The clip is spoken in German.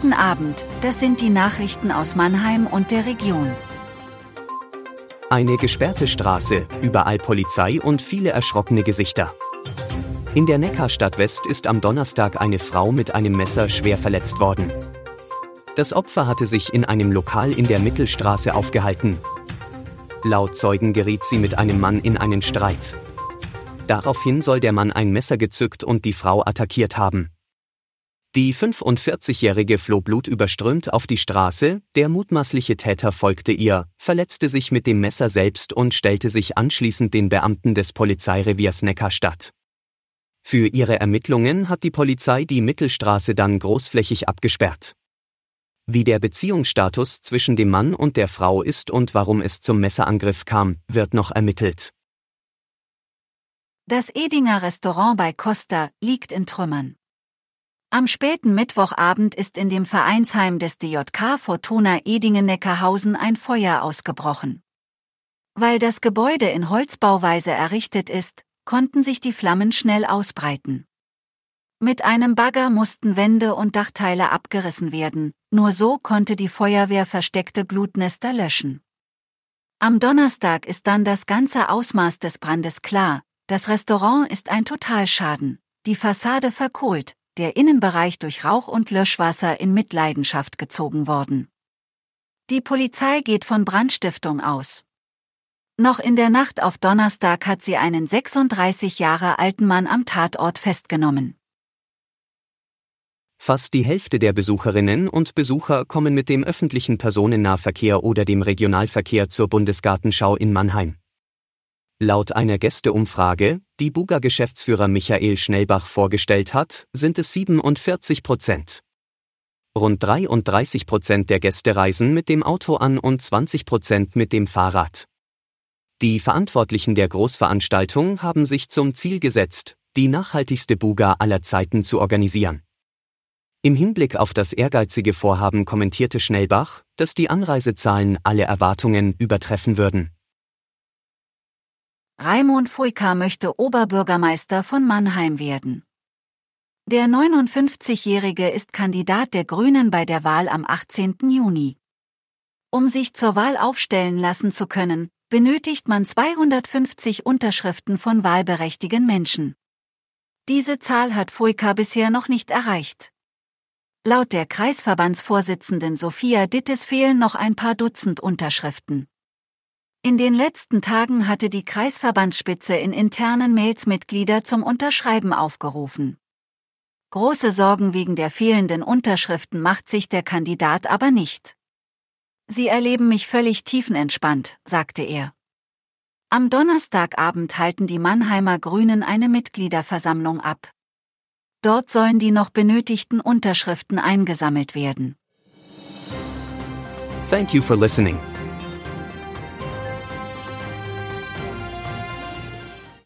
Guten Abend, das sind die Nachrichten aus Mannheim und der Region. Eine gesperrte Straße, überall Polizei und viele erschrockene Gesichter. In der Neckarstadt West ist am Donnerstag eine Frau mit einem Messer schwer verletzt worden. Das Opfer hatte sich in einem Lokal in der Mittelstraße aufgehalten. Laut Zeugen geriet sie mit einem Mann in einen Streit. Daraufhin soll der Mann ein Messer gezückt und die Frau attackiert haben. Die 45-Jährige floh blutüberströmt auf die Straße, der mutmaßliche Täter folgte ihr, verletzte sich mit dem Messer selbst und stellte sich anschließend den Beamten des Polizeireviers Neckarstadt. Für ihre Ermittlungen hat die Polizei die Mittelstraße dann großflächig abgesperrt. Wie der Beziehungsstatus zwischen dem Mann und der Frau ist und warum es zum Messerangriff kam, wird noch ermittelt. Das Edinger Restaurant bei Costa liegt in Trümmern. Am späten Mittwochabend ist in dem Vereinsheim des DJK Fortuna Edingen-Neckarhausen ein Feuer ausgebrochen. Weil das Gebäude in Holzbauweise errichtet ist, konnten sich die Flammen schnell ausbreiten. Mit einem Bagger mussten Wände und Dachteile abgerissen werden, nur so konnte die Feuerwehr versteckte Blutnester löschen. Am Donnerstag ist dann das ganze Ausmaß des Brandes klar, das Restaurant ist ein Totalschaden, die Fassade verkohlt, der Innenbereich durch Rauch und Löschwasser in Mitleidenschaft gezogen worden. Die Polizei geht von Brandstiftung aus. Noch in der Nacht auf Donnerstag hat sie einen 36 Jahre alten Mann am Tatort festgenommen. Fast die Hälfte der Besucherinnen und Besucher kommen mit dem öffentlichen Personennahverkehr oder dem Regionalverkehr zur Bundesgartenschau in Mannheim. Laut einer Gästeumfrage, die Buga-Geschäftsführer Michael Schnellbach vorgestellt hat, sind es 47 Prozent. Rund 33 Prozent der Gäste reisen mit dem Auto an und 20 Prozent mit dem Fahrrad. Die Verantwortlichen der Großveranstaltung haben sich zum Ziel gesetzt, die nachhaltigste Buga aller Zeiten zu organisieren. Im Hinblick auf das ehrgeizige Vorhaben kommentierte Schnellbach, dass die Anreisezahlen alle Erwartungen übertreffen würden. Raimund Fuika möchte Oberbürgermeister von Mannheim werden. Der 59-Jährige ist Kandidat der Grünen bei der Wahl am 18. Juni. Um sich zur Wahl aufstellen lassen zu können, benötigt man 250 Unterschriften von wahlberechtigten Menschen. Diese Zahl hat Fuika bisher noch nicht erreicht. Laut der Kreisverbandsvorsitzenden Sophia Dittes fehlen noch ein paar Dutzend Unterschriften. In den letzten Tagen hatte die Kreisverbandsspitze in internen Mails Mitglieder zum Unterschreiben aufgerufen. Große Sorgen wegen der fehlenden Unterschriften macht sich der Kandidat aber nicht. Sie erleben mich völlig tiefenentspannt, sagte er. Am Donnerstagabend halten die Mannheimer Grünen eine Mitgliederversammlung ab. Dort sollen die noch benötigten Unterschriften eingesammelt werden. Thank you for listening.